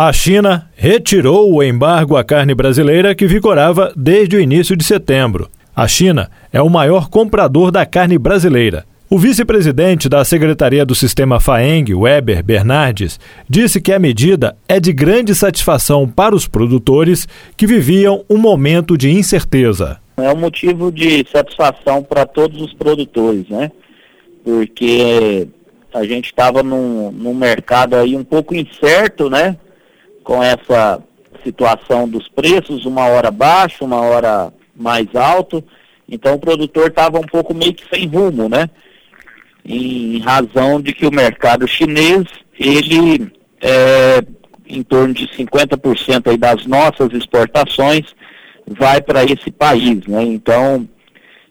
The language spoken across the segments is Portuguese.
A China retirou o embargo à carne brasileira que vigorava desde o início de setembro. A China é o maior comprador da carne brasileira. O vice-presidente da Secretaria do Sistema FAENG, Weber Bernardes, disse que a medida é de grande satisfação para os produtores que viviam um momento de incerteza. É um motivo de satisfação para todos os produtores, né? Porque a gente estava num, num mercado aí um pouco incerto, né? Com essa situação dos preços, uma hora baixo, uma hora mais alto. Então o produtor estava um pouco meio que sem rumo, né? em razão de que o mercado chinês, ele é, em torno de 50% aí das nossas exportações vai para esse país, né? Então,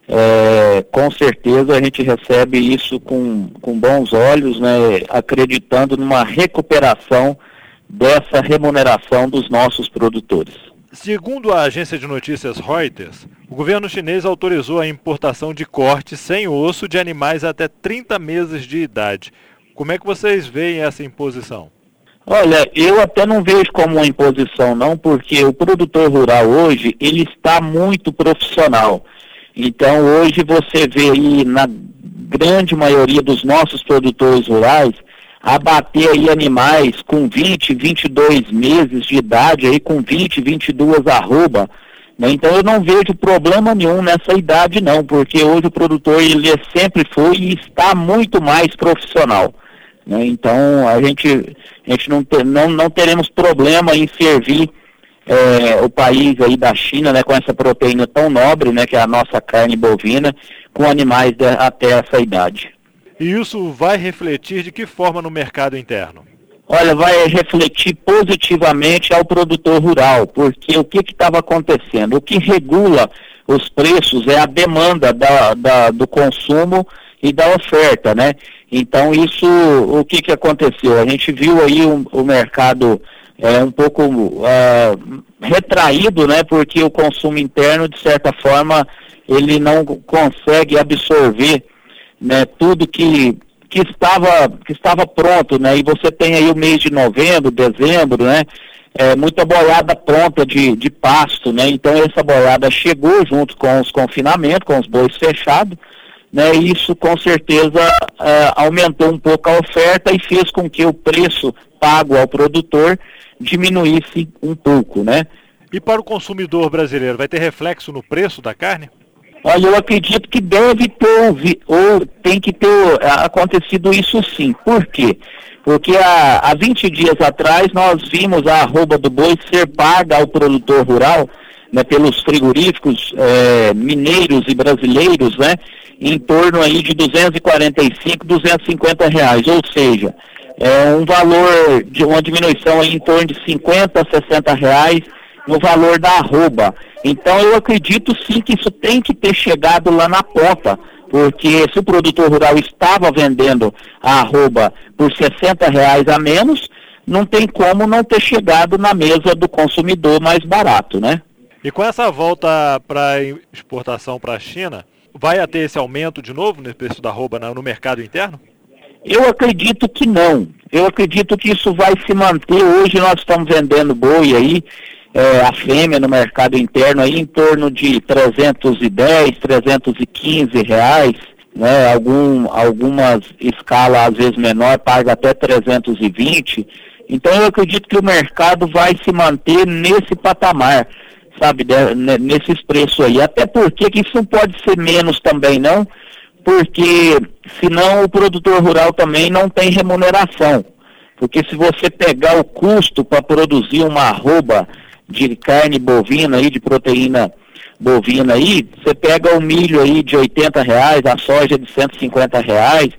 é, com certeza a gente recebe isso com, com bons olhos, né? Acreditando numa recuperação dessa remuneração dos nossos produtores. Segundo a agência de notícias Reuters, o governo chinês autorizou a importação de cortes sem osso de animais até 30 meses de idade. Como é que vocês veem essa imposição? Olha, eu até não vejo como uma imposição não, porque o produtor rural hoje, ele está muito profissional. Então hoje você vê aí na grande maioria dos nossos produtores rurais, abater aí animais com 20, 22 meses de idade, aí com 20, 22 arroba. Né? Então eu não vejo problema nenhum nessa idade não, porque hoje o produtor ele sempre foi e está muito mais profissional. Né? Então a gente, a gente não, não, não teremos problema em servir é, o país aí da China, né, com essa proteína tão nobre, né, que é a nossa carne bovina, com animais de, até essa idade. E isso vai refletir de que forma no mercado interno? Olha, vai refletir positivamente ao produtor rural, porque o que estava acontecendo? O que regula os preços é a demanda da, da, do consumo e da oferta, né? Então isso, o que, que aconteceu? A gente viu aí o, o mercado é, um pouco uh, retraído, né? Porque o consumo interno, de certa forma, ele não consegue absorver né, tudo que, que, estava, que estava pronto, né, e você tem aí o mês de novembro, dezembro, né, é, muita boiada pronta de, de pasto, né, então essa boiada chegou junto com os confinamentos, com os bois fechados, né, e isso com certeza é, aumentou um pouco a oferta e fez com que o preço pago ao produtor diminuísse um pouco, né. E para o consumidor brasileiro, vai ter reflexo no preço da carne? Olha, eu acredito que deve ter ou tem que ter acontecido isso sim. Por quê? Porque há, há 20 dias atrás nós vimos a arroba do boi ser paga ao produtor rural, né, pelos frigoríficos é, mineiros e brasileiros, né, em torno aí de 245, 250 reais, ou seja, é um valor de uma diminuição aí em torno de 50, 60 reais no valor da arroba. Então eu acredito sim que isso tem que ter chegado lá na ponta, porque se o produtor rural estava vendendo a arroba por 60 reais a menos, não tem como não ter chegado na mesa do consumidor mais barato, né? E com essa volta para exportação para a China, vai ter esse aumento de novo no preço da arroba no mercado interno? Eu acredito que não. Eu acredito que isso vai se manter. Hoje nós estamos vendendo boi aí é, a fêmea no mercado interno aí em torno de 310, 315 reais, né? Algum, algumas escalas às vezes menor paga até 320. Então eu acredito que o mercado vai se manter nesse patamar, sabe, de, nesses preços aí. Até porque que isso não pode ser menos também, não, porque senão o produtor rural também não tem remuneração. Porque se você pegar o custo para produzir uma arroba de carne bovina aí, de proteína bovina aí, você pega o milho aí de 80 reais, a soja de 150 reais,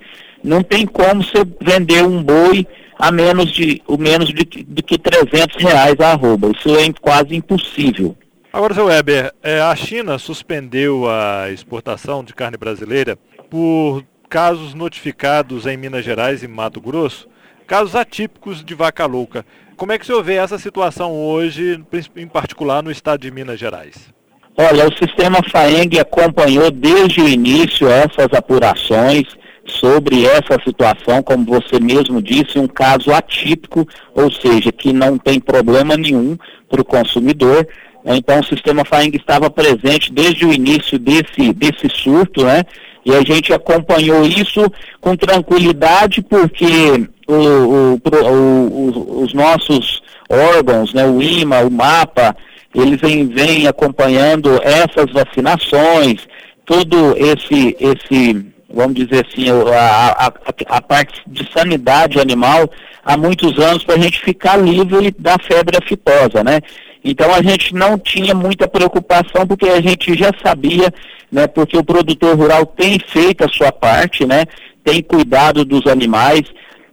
não tem como você vender um boi a menos de, o menos de, de que 300 reais a arroba. Isso é quase impossível. Agora, seu Weber, é, a China suspendeu a exportação de carne brasileira por casos notificados em Minas Gerais e Mato Grosso, casos atípicos de vaca louca. Como é que o senhor vê essa situação hoje, em particular no estado de Minas Gerais? Olha, o sistema FAENG acompanhou desde o início essas apurações, sobre essa situação, como você mesmo disse, um caso atípico, ou seja, que não tem problema nenhum para o consumidor. Então o sistema FAENG estava presente desde o início desse, desse surto, né? E a gente acompanhou isso com tranquilidade, porque o, o, os nossos órgãos, né, o IMA, o MAPA, eles vêm, vêm acompanhando essas vacinações, todo esse, esse vamos dizer assim, a, a, a, parte de sanidade animal há muitos anos para a gente ficar livre da febre aftosa, né? Então a gente não tinha muita preocupação porque a gente já sabia, né? Porque o produtor rural tem feito a sua parte, né? Tem cuidado dos animais.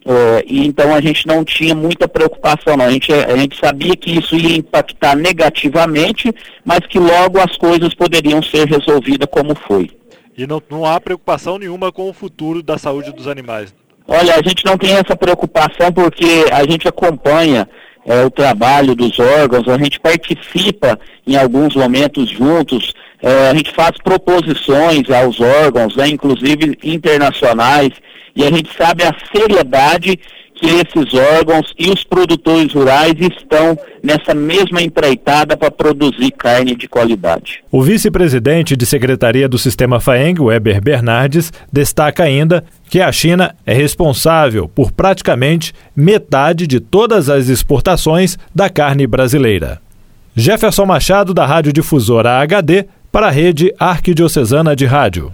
Uh, e então a gente não tinha muita preocupação, não. A gente, a gente sabia que isso ia impactar negativamente, mas que logo as coisas poderiam ser resolvidas como foi. E não, não há preocupação nenhuma com o futuro da saúde dos animais. Olha, a gente não tem essa preocupação porque a gente acompanha é, o trabalho dos órgãos, a gente participa em alguns momentos juntos, é, a gente faz proposições aos órgãos, né, inclusive internacionais, e a gente sabe a seriedade que esses órgãos e os produtores rurais estão nessa mesma empreitada para produzir carne de qualidade. O vice-presidente de Secretaria do Sistema FAENG, Weber Bernardes, destaca ainda que a China é responsável por praticamente metade de todas as exportações da carne brasileira. Jefferson Machado, da Rádio Difusora HD, para a rede Arquidiocesana de Rádio.